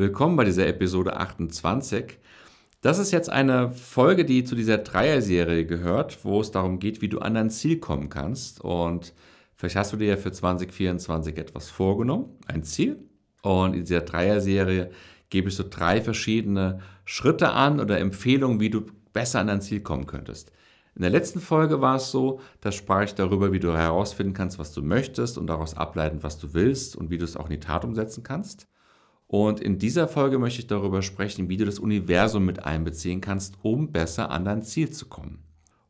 Willkommen bei dieser Episode 28. Das ist jetzt eine Folge, die zu dieser Dreier-Serie gehört, wo es darum geht, wie du an dein Ziel kommen kannst. Und vielleicht hast du dir ja für 2024 etwas vorgenommen, ein Ziel. Und in dieser Dreier-Serie gebe ich so drei verschiedene Schritte an oder Empfehlungen, wie du besser an dein Ziel kommen könntest. In der letzten Folge war es so, da sprach ich darüber, wie du herausfinden kannst, was du möchtest und daraus ableiten, was du willst und wie du es auch in die Tat umsetzen kannst. Und in dieser Folge möchte ich darüber sprechen, wie du das Universum mit einbeziehen kannst, um besser an dein Ziel zu kommen.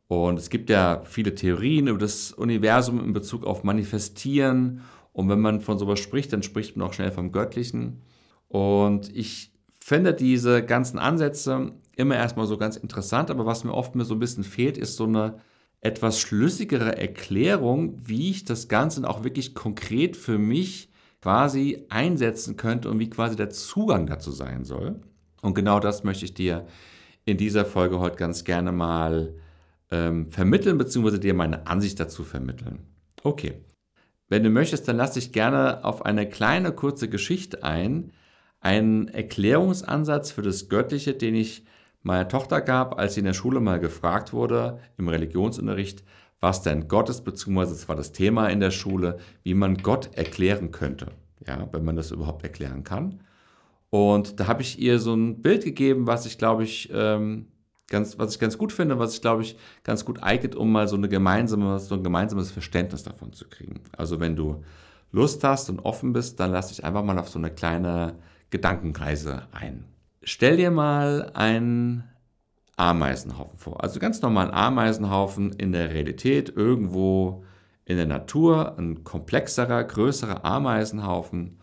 Und es gibt ja viele Theorien über das Universum in Bezug auf Manifestieren. Und wenn man von sowas spricht, dann spricht man auch schnell vom Göttlichen. Und ich finde diese ganzen Ansätze immer erstmal so ganz interessant, aber was mir oft mir so ein bisschen fehlt, ist so eine etwas schlüssigere Erklärung, wie ich das Ganze auch wirklich konkret für mich quasi einsetzen könnte und wie quasi der Zugang dazu sein soll. Und genau das möchte ich dir in dieser Folge heute ganz gerne mal ähm, vermitteln, beziehungsweise dir meine Ansicht dazu vermitteln. Okay. Wenn du möchtest, dann lass dich gerne auf eine kleine kurze Geschichte ein. Einen Erklärungsansatz für das Göttliche, den ich meiner Tochter gab, als sie in der Schule mal gefragt wurde, im Religionsunterricht, was denn Gott ist, beziehungsweise es war das Thema in der Schule, wie man Gott erklären könnte, ja, wenn man das überhaupt erklären kann. Und da habe ich ihr so ein Bild gegeben, was ich glaube ich ähm, ganz, was ich ganz gut finde, was ich glaube ich ganz gut eignet, um mal so eine gemeinsame, so ein gemeinsames Verständnis davon zu kriegen. Also wenn du Lust hast und offen bist, dann lass dich einfach mal auf so eine kleine Gedankenreise ein. Stell dir mal einen Ameisenhaufen vor. Also ganz normalen Ameisenhaufen in der Realität, irgendwo in der Natur, ein komplexerer, größerer Ameisenhaufen.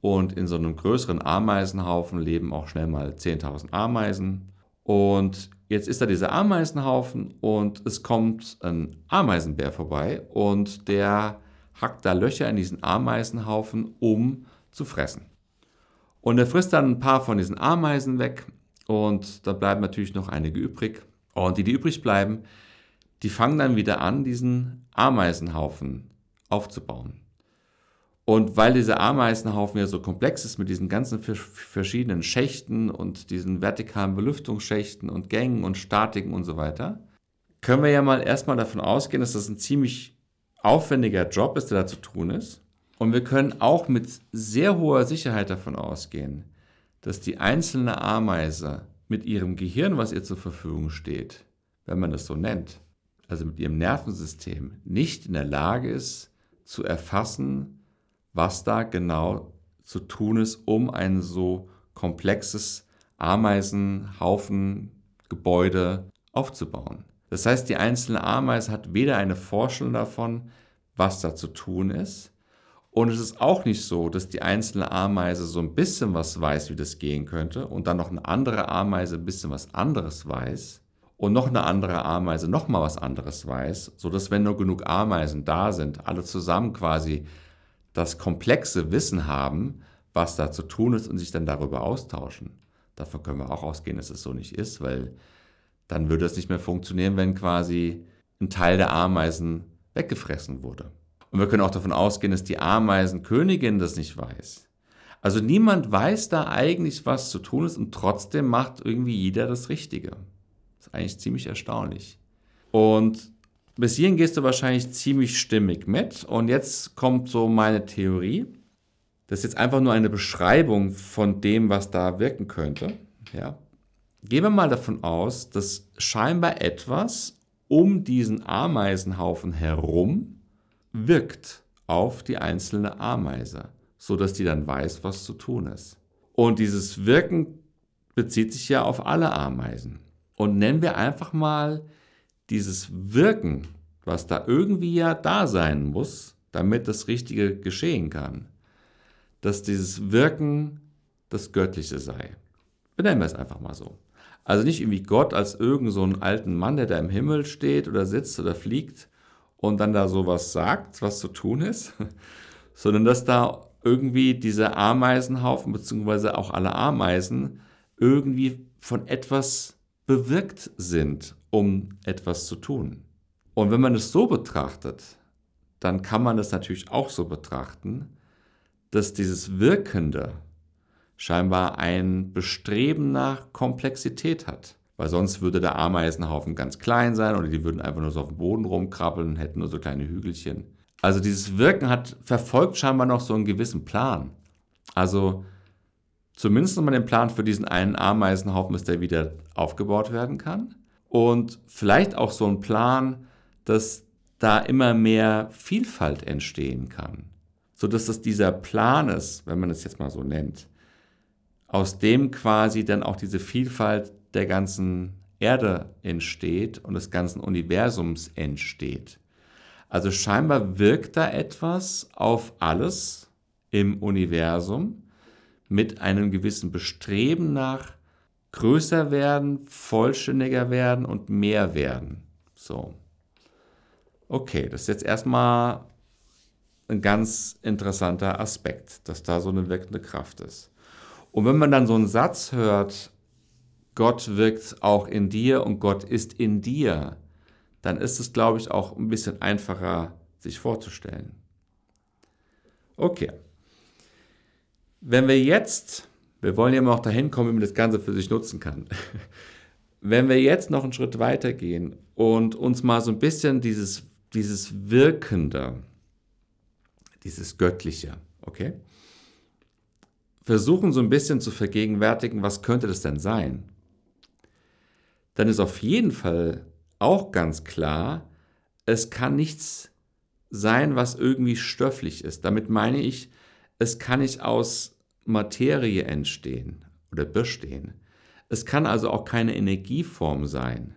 Und in so einem größeren Ameisenhaufen leben auch schnell mal 10.000 Ameisen. Und jetzt ist da dieser Ameisenhaufen und es kommt ein Ameisenbär vorbei und der hackt da Löcher in diesen Ameisenhaufen, um zu fressen. Und er frisst dann ein paar von diesen Ameisen weg und da bleiben natürlich noch einige übrig. Und die, die übrig bleiben, die fangen dann wieder an, diesen Ameisenhaufen aufzubauen. Und weil dieser Ameisenhaufen ja so komplex ist mit diesen ganzen verschiedenen Schächten und diesen vertikalen Belüftungsschächten und Gängen und Statiken und so weiter, können wir ja mal erstmal davon ausgehen, dass das ein ziemlich aufwendiger Job ist, der da zu tun ist. Und wir können auch mit sehr hoher Sicherheit davon ausgehen, dass die einzelne Ameise mit ihrem Gehirn, was ihr zur Verfügung steht, wenn man das so nennt, also mit ihrem Nervensystem, nicht in der Lage ist zu erfassen, was da genau zu tun ist, um ein so komplexes Ameisenhaufen-Gebäude aufzubauen. Das heißt, die einzelne Ameise hat weder eine Vorstellung davon, was da zu tun ist, und es ist auch nicht so, dass die einzelne Ameise so ein bisschen was weiß, wie das gehen könnte, und dann noch eine andere Ameise ein bisschen was anderes weiß, und noch eine andere Ameise noch mal was anderes weiß, so dass wenn nur genug Ameisen da sind, alle zusammen quasi das komplexe Wissen haben, was da zu tun ist und sich dann darüber austauschen. Davon können wir auch ausgehen, dass es so nicht ist, weil dann würde es nicht mehr funktionieren, wenn quasi ein Teil der Ameisen weggefressen wurde. Und wir können auch davon ausgehen, dass die Ameisenkönigin das nicht weiß. Also niemand weiß da eigentlich, was zu tun ist und trotzdem macht irgendwie jeder das Richtige. Das ist eigentlich ziemlich erstaunlich. Und bis hierhin gehst du wahrscheinlich ziemlich stimmig mit. Und jetzt kommt so meine Theorie. Das ist jetzt einfach nur eine Beschreibung von dem, was da wirken könnte. Ja. Gehen wir mal davon aus, dass scheinbar etwas um diesen Ameisenhaufen herum wirkt auf die einzelne Ameise, so dass die dann weiß, was zu tun ist. Und dieses Wirken bezieht sich ja auf alle Ameisen. Und nennen wir einfach mal dieses Wirken, was da irgendwie ja da sein muss, damit das Richtige geschehen kann, dass dieses Wirken das Göttliche sei. Benennen wir es einfach mal so. Also nicht irgendwie Gott als irgend so einen alten Mann, der da im Himmel steht oder sitzt oder fliegt, und dann da sowas sagt, was zu tun ist, sondern dass da irgendwie diese Ameisenhaufen, beziehungsweise auch alle Ameisen, irgendwie von etwas bewirkt sind, um etwas zu tun. Und wenn man es so betrachtet, dann kann man es natürlich auch so betrachten, dass dieses Wirkende scheinbar ein Bestreben nach Komplexität hat. Weil sonst würde der Ameisenhaufen ganz klein sein oder die würden einfach nur so auf dem Boden rumkrabbeln und hätten nur so kleine Hügelchen. Also dieses Wirken hat verfolgt scheinbar noch so einen gewissen Plan. Also zumindest nochmal den Plan für diesen einen Ameisenhaufen, dass der wieder aufgebaut werden kann. Und vielleicht auch so ein Plan, dass da immer mehr Vielfalt entstehen kann. Sodass das dieser Plan ist, wenn man es jetzt mal so nennt, aus dem quasi dann auch diese Vielfalt der ganzen Erde entsteht und des ganzen Universums entsteht. Also scheinbar wirkt da etwas auf alles im Universum mit einem gewissen Bestreben nach größer werden, vollständiger werden und mehr werden. So. Okay, das ist jetzt erstmal ein ganz interessanter Aspekt, dass da so eine wirkende Kraft ist. Und wenn man dann so einen Satz hört, Gott wirkt auch in dir und Gott ist in dir, dann ist es, glaube ich, auch ein bisschen einfacher sich vorzustellen. Okay. Wenn wir jetzt, wir wollen ja immer auch dahin kommen, wie man das Ganze für sich nutzen kann. Wenn wir jetzt noch einen Schritt weiter gehen und uns mal so ein bisschen dieses, dieses Wirkende, dieses Göttliche, okay? Versuchen so ein bisschen zu vergegenwärtigen, was könnte das denn sein? Dann ist auf jeden Fall auch ganz klar, es kann nichts sein, was irgendwie stofflich ist. Damit meine ich, es kann nicht aus Materie entstehen oder bestehen. Es kann also auch keine Energieform sein,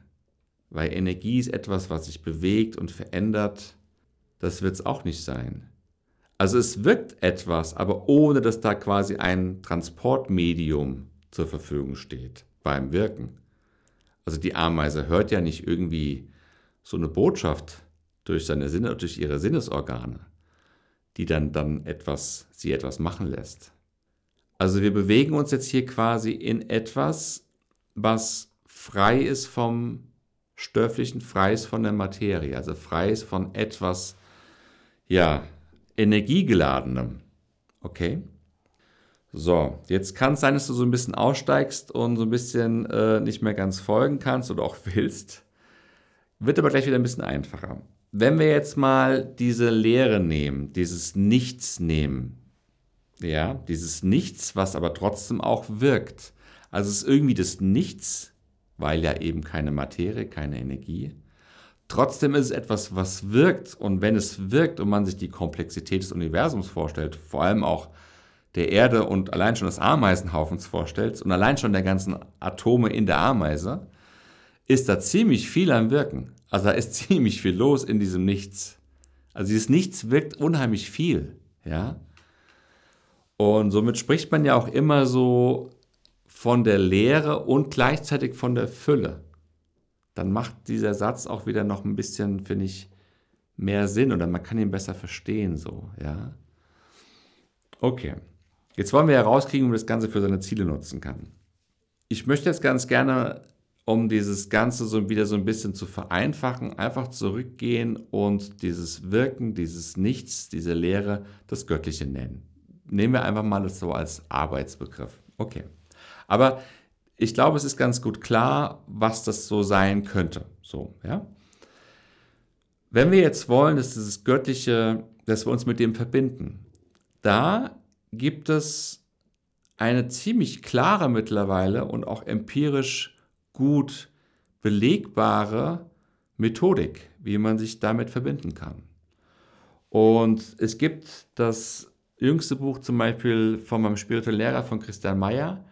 weil Energie ist etwas, was sich bewegt und verändert. Das wird es auch nicht sein. Also es wirkt etwas, aber ohne dass da quasi ein Transportmedium zur Verfügung steht beim Wirken. Also die Ameise hört ja nicht irgendwie so eine Botschaft durch seine Sinne, durch ihre Sinnesorgane, die dann, dann etwas, sie etwas machen lässt. Also wir bewegen uns jetzt hier quasi in etwas, was frei ist vom Stofflichen, frei ist von der Materie, also frei ist von etwas, ja, energiegeladenem. Okay? So, jetzt kann es sein, dass du so ein bisschen aussteigst und so ein bisschen äh, nicht mehr ganz folgen kannst oder auch willst. Wird aber gleich wieder ein bisschen einfacher. Wenn wir jetzt mal diese Lehre nehmen, dieses Nichts nehmen, ja, dieses Nichts, was aber trotzdem auch wirkt. Also es ist irgendwie das Nichts, weil ja eben keine Materie, keine Energie. Trotzdem ist es etwas, was wirkt. Und wenn es wirkt und man sich die Komplexität des Universums vorstellt, vor allem auch der Erde und allein schon des Ameisenhaufens vorstellst und allein schon der ganzen Atome in der Ameise, ist da ziemlich viel am Wirken. Also da ist ziemlich viel los in diesem Nichts. Also dieses Nichts wirkt unheimlich viel, ja. Und somit spricht man ja auch immer so von der Leere und gleichzeitig von der Fülle. Dann macht dieser Satz auch wieder noch ein bisschen, finde ich, mehr Sinn oder man kann ihn besser verstehen, so, ja. Okay. Jetzt wollen wir herauskriegen, wie man das Ganze für seine Ziele nutzen kann. Ich möchte jetzt ganz gerne, um dieses Ganze so wieder so ein bisschen zu vereinfachen, einfach zurückgehen und dieses Wirken, dieses Nichts, diese Lehre, das Göttliche nennen. Nehmen wir einfach mal das so als Arbeitsbegriff. Okay. Aber ich glaube, es ist ganz gut klar, was das so sein könnte. So, ja. Wenn wir jetzt wollen, dass dieses Göttliche, dass wir uns mit dem verbinden, da gibt es eine ziemlich klare mittlerweile und auch empirisch gut belegbare Methodik, wie man sich damit verbinden kann. Und es gibt das jüngste Buch zum Beispiel von meinem spirituellen Lehrer von Christian Meyer,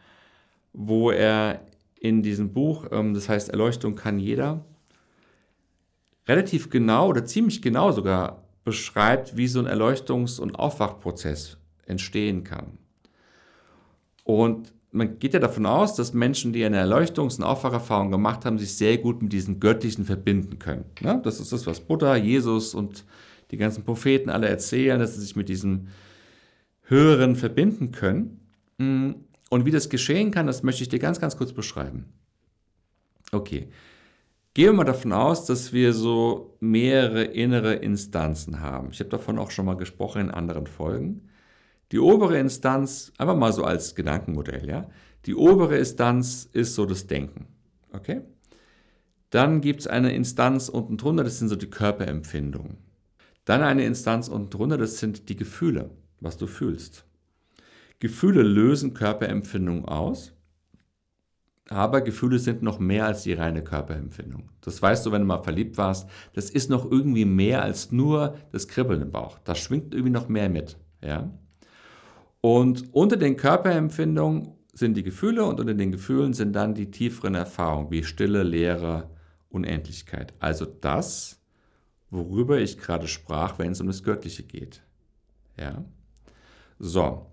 wo er in diesem Buch, ähm, das heißt Erleuchtung kann jeder, relativ genau oder ziemlich genau sogar beschreibt, wie so ein Erleuchtungs- und Aufwachprozess entstehen kann. Und man geht ja davon aus, dass Menschen, die eine Erleuchtungs- und Aufwacherfahrung gemacht haben, sich sehr gut mit diesem Göttlichen verbinden können. Ja, das ist das, was Buddha, Jesus und die ganzen Propheten alle erzählen, dass sie sich mit diesem Höheren verbinden können. Und wie das geschehen kann, das möchte ich dir ganz, ganz kurz beschreiben. Okay. Gehen wir mal davon aus, dass wir so mehrere innere Instanzen haben. Ich habe davon auch schon mal gesprochen in anderen Folgen. Die obere Instanz, einfach mal so als Gedankenmodell, ja. Die obere Instanz ist so das Denken. Okay? Dann gibt es eine Instanz unten drunter, das sind so die Körperempfindungen. Dann eine Instanz unten drunter, das sind die Gefühle, was du fühlst. Gefühle lösen Körperempfindungen aus, aber Gefühle sind noch mehr als die reine Körperempfindung. Das weißt du, wenn du mal verliebt warst. Das ist noch irgendwie mehr als nur das Kribbeln im Bauch. Das schwingt irgendwie noch mehr mit. Ja? Und unter den Körperempfindungen sind die Gefühle und unter den Gefühlen sind dann die tieferen Erfahrungen wie Stille, Leere, Unendlichkeit. Also das, worüber ich gerade sprach, wenn es um das Göttliche geht. Ja? So.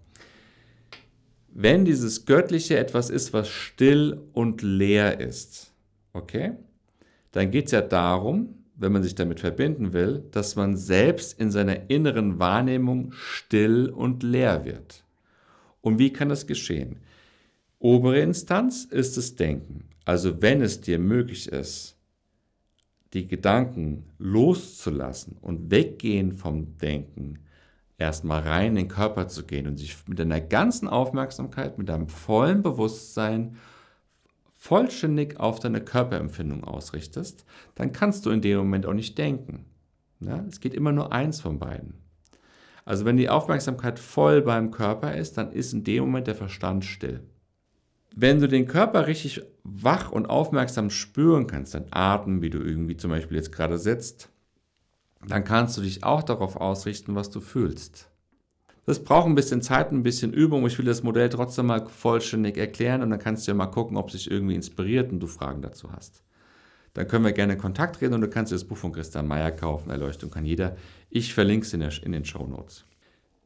Wenn dieses Göttliche etwas ist, was still und leer ist, okay, dann geht es ja darum, wenn man sich damit verbinden will, dass man selbst in seiner inneren Wahrnehmung still und leer wird. Und wie kann das geschehen? Obere Instanz ist das Denken. Also wenn es dir möglich ist, die Gedanken loszulassen und weggehen vom Denken, erstmal rein in den Körper zu gehen und sich mit deiner ganzen Aufmerksamkeit, mit deinem vollen Bewusstsein vollständig auf deine Körperempfindung ausrichtest, dann kannst du in dem Moment auch nicht denken. Ja, es geht immer nur eins von beiden. Also wenn die Aufmerksamkeit voll beim Körper ist, dann ist in dem Moment der Verstand still. Wenn du den Körper richtig wach und aufmerksam spüren kannst, dein Atem, wie du irgendwie zum Beispiel jetzt gerade sitzt, dann kannst du dich auch darauf ausrichten, was du fühlst. Das braucht ein bisschen Zeit, ein bisschen Übung. Ich will das Modell trotzdem mal vollständig erklären und dann kannst du ja mal gucken, ob sich irgendwie inspiriert und du Fragen dazu hast. Dann können wir gerne in Kontakt reden und du kannst dir das Buch von Christian Meyer kaufen. Erleuchtung kann jeder. Ich verlinke es in, in den Show Notes.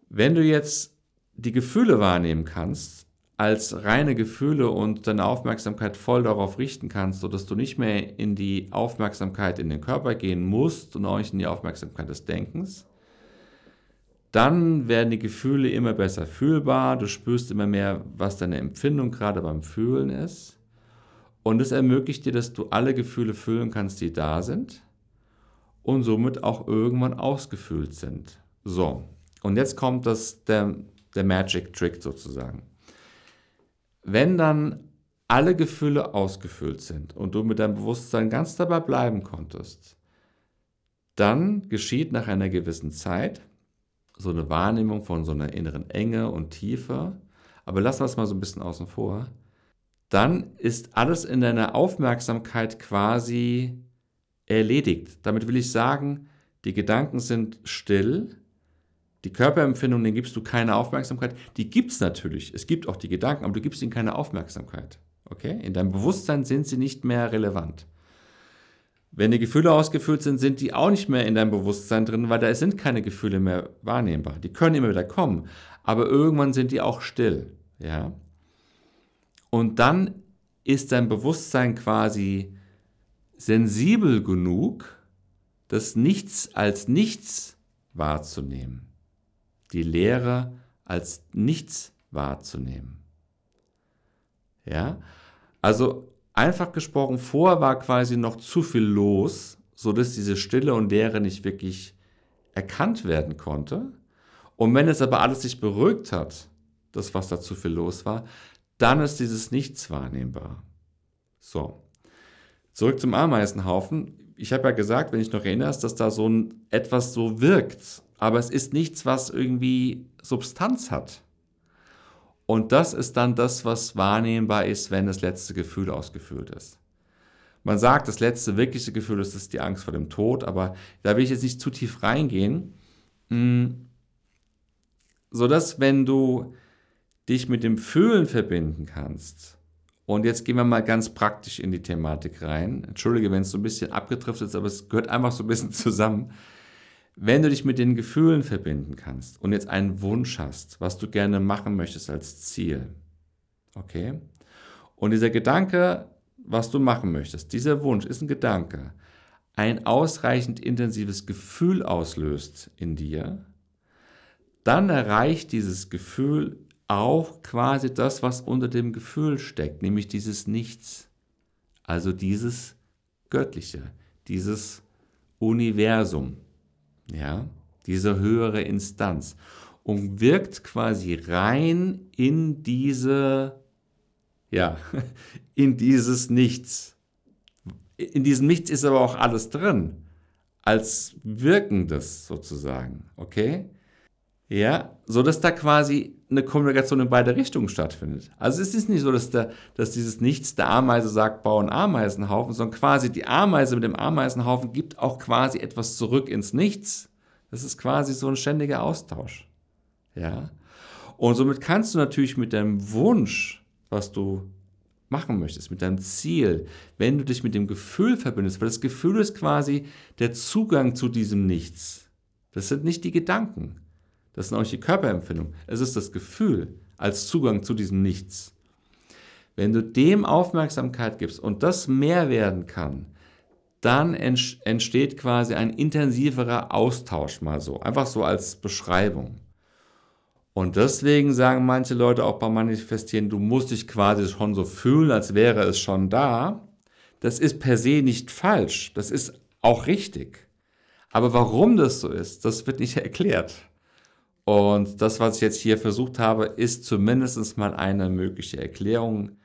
Wenn du jetzt die Gefühle wahrnehmen kannst, als reine Gefühle und deine Aufmerksamkeit voll darauf richten kannst, sodass du nicht mehr in die Aufmerksamkeit in den Körper gehen musst und auch nicht in die Aufmerksamkeit des Denkens, dann werden die Gefühle immer besser fühlbar, du spürst immer mehr, was deine Empfindung gerade beim Fühlen ist und es ermöglicht dir, dass du alle Gefühle fühlen kannst, die da sind und somit auch irgendwann ausgefüllt sind. So, und jetzt kommt das, der, der Magic Trick sozusagen. Wenn dann alle Gefühle ausgefüllt sind und du mit deinem Bewusstsein ganz dabei bleiben konntest, dann geschieht nach einer gewissen Zeit, so eine Wahrnehmung von so einer inneren Enge und Tiefe, aber lassen wir es mal so ein bisschen außen vor, dann ist alles in deiner Aufmerksamkeit quasi erledigt. Damit will ich sagen, die Gedanken sind still, die Körperempfindung, denen gibst du keine Aufmerksamkeit. Die gibt es natürlich. Es gibt auch die Gedanken, aber du gibst ihnen keine Aufmerksamkeit. Okay? In deinem Bewusstsein sind sie nicht mehr relevant. Wenn die Gefühle ausgefüllt sind, sind die auch nicht mehr in deinem Bewusstsein drin, weil da sind keine Gefühle mehr wahrnehmbar. Die können immer wieder kommen, aber irgendwann sind die auch still. Ja? Und dann ist dein Bewusstsein quasi sensibel genug, das Nichts als Nichts wahrzunehmen. Die Lehre als Nichts wahrzunehmen. Ja? Also Einfach gesprochen, vorher war quasi noch zu viel los, sodass diese Stille und Leere nicht wirklich erkannt werden konnte. Und wenn es aber alles sich beruhigt hat, das, was da zu viel los war, dann ist dieses Nichts wahrnehmbar. So, zurück zum Ameisenhaufen. Ich habe ja gesagt, wenn ich noch erinnerst, dass da so ein, etwas so wirkt, aber es ist nichts, was irgendwie Substanz hat. Und das ist dann das, was wahrnehmbar ist, wenn das letzte Gefühl ausgefüllt ist. Man sagt, das letzte wirkliche Gefühl ist, ist die Angst vor dem Tod, aber da will ich jetzt nicht zu tief reingehen. Hm, sodass, wenn du dich mit dem Fühlen verbinden kannst, und jetzt gehen wir mal ganz praktisch in die Thematik rein. Entschuldige, wenn es so ein bisschen abgetrifft ist, aber es gehört einfach so ein bisschen zusammen. Wenn du dich mit den Gefühlen verbinden kannst und jetzt einen Wunsch hast, was du gerne machen möchtest als Ziel, okay? Und dieser Gedanke, was du machen möchtest, dieser Wunsch ist ein Gedanke, ein ausreichend intensives Gefühl auslöst in dir, dann erreicht dieses Gefühl auch quasi das, was unter dem Gefühl steckt, nämlich dieses Nichts, also dieses Göttliche, dieses Universum ja, diese höhere Instanz. und wirkt quasi rein in diese, ja, in dieses Nichts. In diesem Nichts ist aber auch alles drin, als Wirkendes sozusagen, okay? Ja, so dass da quasi eine Kommunikation in beide Richtungen stattfindet. Also es ist nicht so, dass, der, dass dieses Nichts der Ameise sagt, bau einen Ameisenhaufen, sondern quasi die Ameise mit dem Ameisenhaufen gibt auch quasi etwas zurück ins Nichts. Das ist quasi so ein ständiger Austausch. Ja. Und somit kannst du natürlich mit deinem Wunsch, was du machen möchtest, mit deinem Ziel, wenn du dich mit dem Gefühl verbindest, weil das Gefühl ist quasi der Zugang zu diesem Nichts. Das sind nicht die Gedanken. Das sind auch nicht die Körperempfindungen. Es ist das Gefühl als Zugang zu diesem Nichts. Wenn du dem Aufmerksamkeit gibst und das mehr werden kann, dann entsteht quasi ein intensiverer Austausch mal so. Einfach so als Beschreibung. Und deswegen sagen manche Leute auch beim Manifestieren, du musst dich quasi schon so fühlen, als wäre es schon da. Das ist per se nicht falsch. Das ist auch richtig. Aber warum das so ist, das wird nicht erklärt. Und das, was ich jetzt hier versucht habe, ist zumindest mal eine mögliche Erklärung.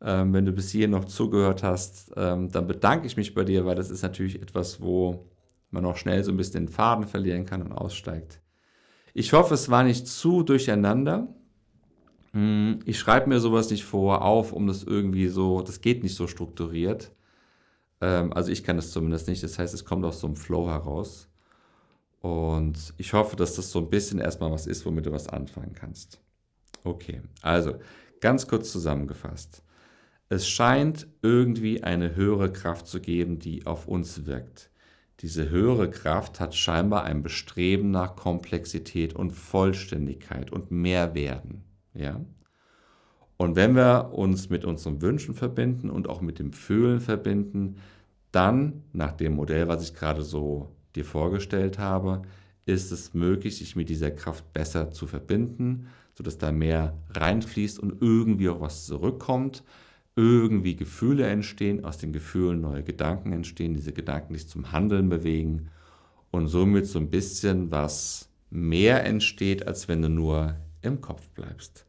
Ähm, wenn du bis hier noch zugehört hast, ähm, dann bedanke ich mich bei dir, weil das ist natürlich etwas, wo man auch schnell so ein bisschen den Faden verlieren kann und aussteigt. Ich hoffe, es war nicht zu durcheinander. Hm, ich schreibe mir sowas nicht vor auf, um das irgendwie so, das geht nicht so strukturiert. Ähm, also ich kann das zumindest nicht. Das heißt, es kommt aus so einem Flow heraus. Und ich hoffe, dass das so ein bisschen erstmal was ist, womit du was anfangen kannst. Okay, also ganz kurz zusammengefasst. Es scheint irgendwie eine höhere Kraft zu geben, die auf uns wirkt. Diese höhere Kraft hat scheinbar ein Bestreben nach Komplexität und Vollständigkeit und Mehrwerden. Ja? Und wenn wir uns mit unseren Wünschen verbinden und auch mit dem Fühlen verbinden, dann nach dem Modell, was ich gerade so dir vorgestellt habe, ist es möglich, sich mit dieser Kraft besser zu verbinden, sodass da mehr reinfließt und irgendwie auch was zurückkommt, irgendwie Gefühle entstehen, aus den Gefühlen neue Gedanken entstehen, diese Gedanken dich zum Handeln bewegen und somit so ein bisschen was mehr entsteht, als wenn du nur im Kopf bleibst.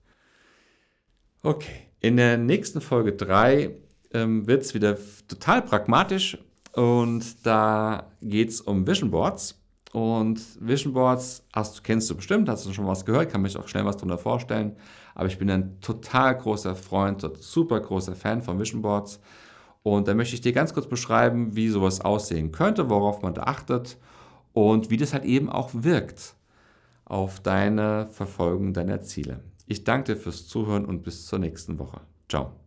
Okay, in der nächsten Folge 3 ähm, wird es wieder total pragmatisch und da geht es um Vision Boards. Und Vision Boards hast, kennst du bestimmt, hast du schon was gehört, kann mich auch schnell was darunter vorstellen. Aber ich bin ein total großer Freund, super großer Fan von Vision Boards. Und da möchte ich dir ganz kurz beschreiben, wie sowas aussehen könnte, worauf man da achtet und wie das halt eben auch wirkt auf deine Verfolgung deiner Ziele. Ich danke dir fürs Zuhören und bis zur nächsten Woche. Ciao.